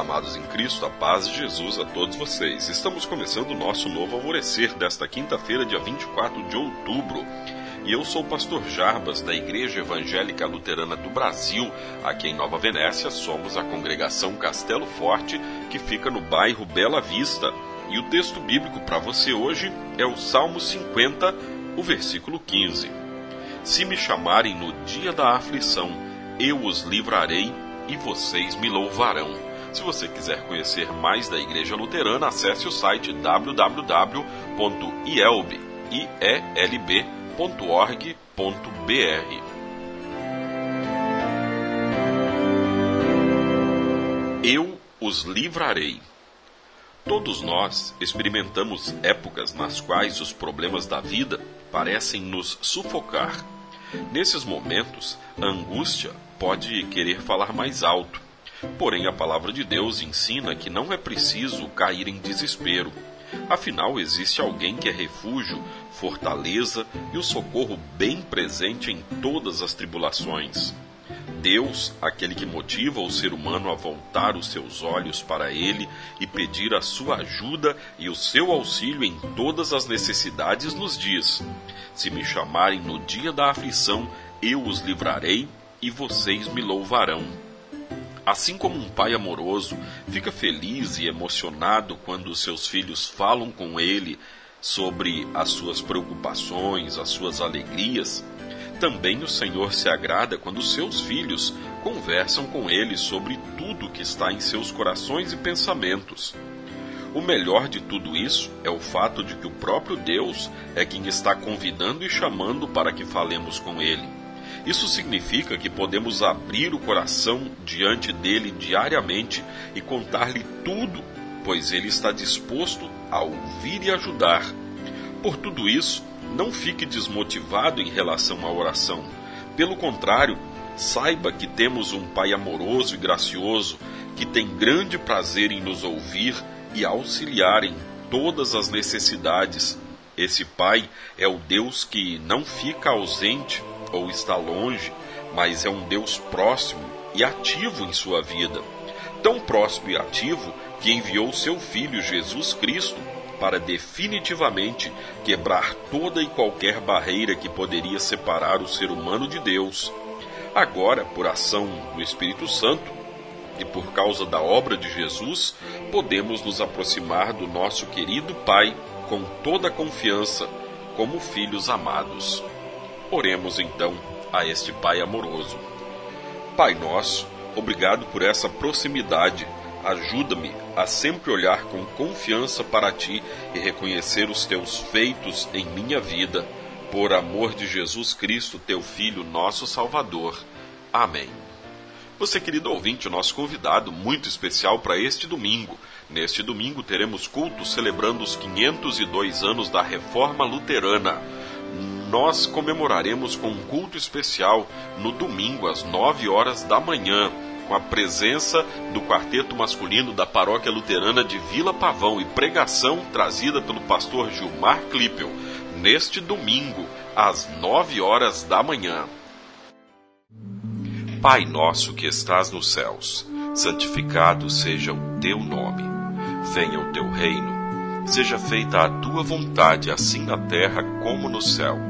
Amados em Cristo, a paz de Jesus a todos vocês. Estamos começando o nosso novo alvorecer desta quinta-feira, dia 24 de outubro. E eu sou o pastor Jarbas, da Igreja Evangélica Luterana do Brasil. Aqui em Nova Venécia, somos a congregação Castelo Forte, que fica no bairro Bela Vista. E o texto bíblico para você hoje é o Salmo 50, o versículo 15. Se me chamarem no dia da aflição, eu os livrarei e vocês me louvarão. Se você quiser conhecer mais da Igreja Luterana, acesse o site www.ielb.org www.org.br. Eu os livrarei. Todos nós experimentamos épocas nas quais os problemas da vida parecem nos sufocar. Nesses momentos, a angústia pode querer falar mais alto. Porém, a palavra de Deus ensina que não é preciso cair em desespero. Afinal, existe alguém que é refúgio, fortaleza e o socorro bem presente em todas as tribulações. Deus, aquele que motiva o ser humano a voltar os seus olhos para Ele e pedir a sua ajuda e o seu auxílio em todas as necessidades, nos diz: Se me chamarem no dia da aflição, eu os livrarei e vocês me louvarão. Assim como um pai amoroso fica feliz e emocionado quando seus filhos falam com ele sobre as suas preocupações, as suas alegrias, também o Senhor se agrada quando seus filhos conversam com ele sobre tudo que está em seus corações e pensamentos. O melhor de tudo isso é o fato de que o próprio Deus é quem está convidando e chamando para que falemos com ele. Isso significa que podemos abrir o coração diante dele diariamente e contar-lhe tudo, pois ele está disposto a ouvir e ajudar. Por tudo isso, não fique desmotivado em relação à oração. Pelo contrário, saiba que temos um Pai amoroso e gracioso que tem grande prazer em nos ouvir e auxiliar em todas as necessidades. Esse Pai é o Deus que não fica ausente ou está longe, mas é um Deus próximo e ativo em sua vida. Tão próximo e ativo que enviou seu Filho Jesus Cristo para definitivamente quebrar toda e qualquer barreira que poderia separar o ser humano de Deus. Agora, por ação do Espírito Santo e por causa da obra de Jesus, podemos nos aproximar do nosso querido Pai com toda a confiança, como filhos amados. Oremos então a este Pai amoroso. Pai nosso, obrigado por essa proximidade Ajuda-me a sempre olhar com confiança para ti e reconhecer os teus feitos em minha vida, por amor de Jesus Cristo, teu Filho, nosso Salvador. Amém. Você, querido ouvinte, o nosso convidado muito especial para este domingo. Neste domingo teremos culto celebrando os 502 anos da Reforma Luterana. Nós comemoraremos com um culto especial no domingo às 9 horas da manhã com a presença do quarteto masculino da paróquia luterana de Vila Pavão e pregação trazida pelo pastor Gilmar Klippel, neste domingo, às nove horas da manhã. Pai nosso que estás nos céus, santificado seja o teu nome. Venha o teu reino. Seja feita a tua vontade, assim na terra como no céu.